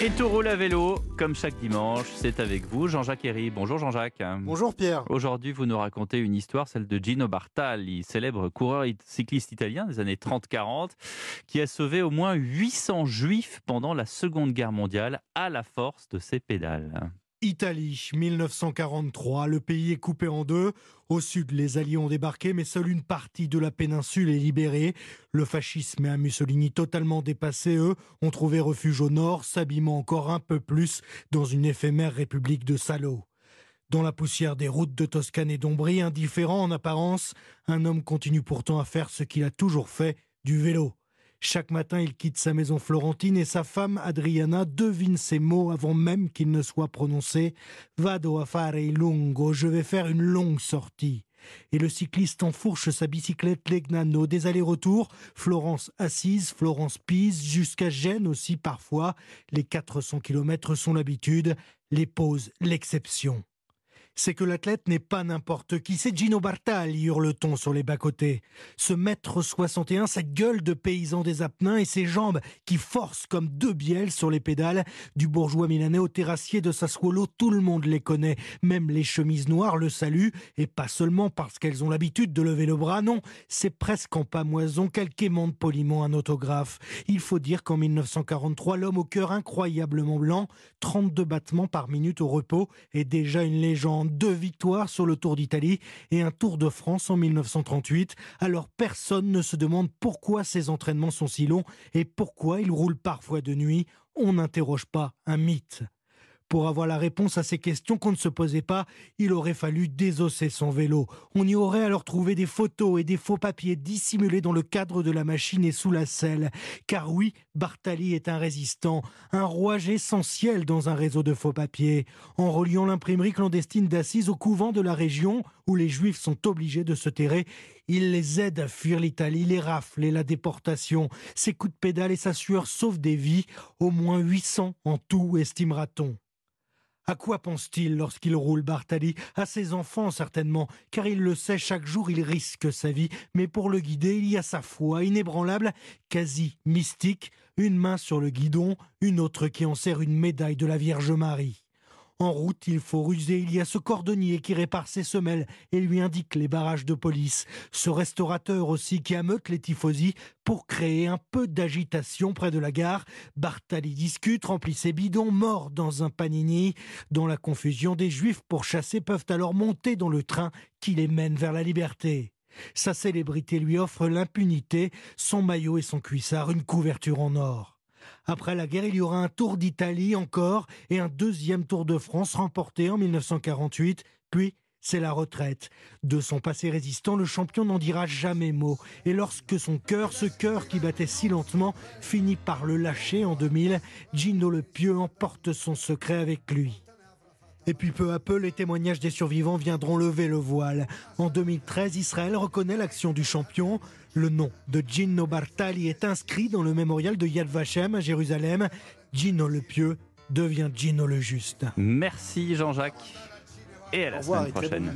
Et tout roule à vélo, comme chaque dimanche, c'est avec vous, Jean-Jacques Herry. Bonjour Jean-Jacques. Bonjour Pierre. Aujourd'hui, vous nous racontez une histoire, celle de Gino Bartali, célèbre coureur cycliste italien des années 30-40, qui a sauvé au moins 800 juifs pendant la Seconde Guerre mondiale à la force de ses pédales. Italie, 1943. Le pays est coupé en deux. Au sud, les Alliés ont débarqué, mais seule une partie de la péninsule est libérée. Le fascisme et un Mussolini totalement dépassés, eux, ont trouvé refuge au nord, s'abîmant encore un peu plus dans une éphémère république de salauds. Dans la poussière des routes de Toscane et d'Ombrie, indifférent en apparence, un homme continue pourtant à faire ce qu'il a toujours fait, du vélo. Chaque matin, il quitte sa maison florentine et sa femme Adriana devine ses mots avant même qu'ils ne soient prononcés. Vado a fare lungo, je vais faire une longue sortie. Et le cycliste enfourche sa bicyclette Legnano, des allers-retours, Florence assise, Florence pise, jusqu'à Gênes aussi parfois. Les 400 kilomètres sont l'habitude, les pauses l'exception c'est que l'athlète n'est pas n'importe qui. C'est Gino Bartali, hurle-t-on sur les bas-côtés. Ce mètre 61, sa gueule de paysan des Apennins et ses jambes qui forcent comme deux bielles sur les pédales. Du bourgeois milanais au terrassier de Sassuolo, tout le monde les connaît. Même les chemises noires le saluent. Et pas seulement parce qu'elles ont l'habitude de lever le bras, non. C'est presque en pamoison qu'elles quémandent poliment un autographe. Il faut dire qu'en 1943, l'homme au cœur incroyablement blanc, 32 battements par minute au repos, est déjà une légende deux victoires sur le Tour d'Italie et un Tour de France en 1938. Alors personne ne se demande pourquoi ces entraînements sont si longs et pourquoi ils roulent parfois de nuit. On n'interroge pas un mythe. Pour avoir la réponse à ces questions qu'on ne se posait pas, il aurait fallu désosser son vélo. On y aurait alors trouvé des photos et des faux papiers dissimulés dans le cadre de la machine et sous la selle. Car oui, Bartali est un résistant, un rouage essentiel dans un réseau de faux papiers. En reliant l'imprimerie clandestine d'Assise au couvent de la région, où les juifs sont obligés de se terrer, il les aide à fuir l'Italie, les rafles et la déportation. Ses coups de pédale et sa sueur sauvent des vies, au moins 800 en tout, estimera-t-on. À quoi pense-t-il lorsqu'il roule Bartali? À ses enfants certainement, car il le sait, chaque jour il risque sa vie, mais pour le guider, il y a sa foi inébranlable, quasi mystique, une main sur le guidon, une autre qui en serre une médaille de la Vierge Marie. En route, il faut ruser. Il y a ce cordonnier qui répare ses semelles et lui indique les barrages de police. Ce restaurateur aussi qui ameute les tifosi pour créer un peu d'agitation près de la gare. Bartali discute, remplit ses bidons, mort dans un panini. Dans la confusion, des juifs pourchassés peuvent alors monter dans le train qui les mène vers la liberté. Sa célébrité lui offre l'impunité, son maillot et son cuissard, une couverture en or. Après la guerre, il y aura un Tour d'Italie encore et un deuxième Tour de France remporté en 1948, puis c'est la retraite. De son passé résistant, le champion n'en dira jamais mot. Et lorsque son cœur, ce cœur qui battait si lentement, finit par le lâcher en 2000, Gino le Pieux emporte son secret avec lui. Et puis peu à peu, les témoignages des survivants viendront lever le voile. En 2013, Israël reconnaît l'action du champion. Le nom de Gino Bartali est inscrit dans le mémorial de Yad Vashem à Jérusalem. Gino le Pieux devient Gino le Juste. Merci Jean-Jacques. Et à la semaine prochaine.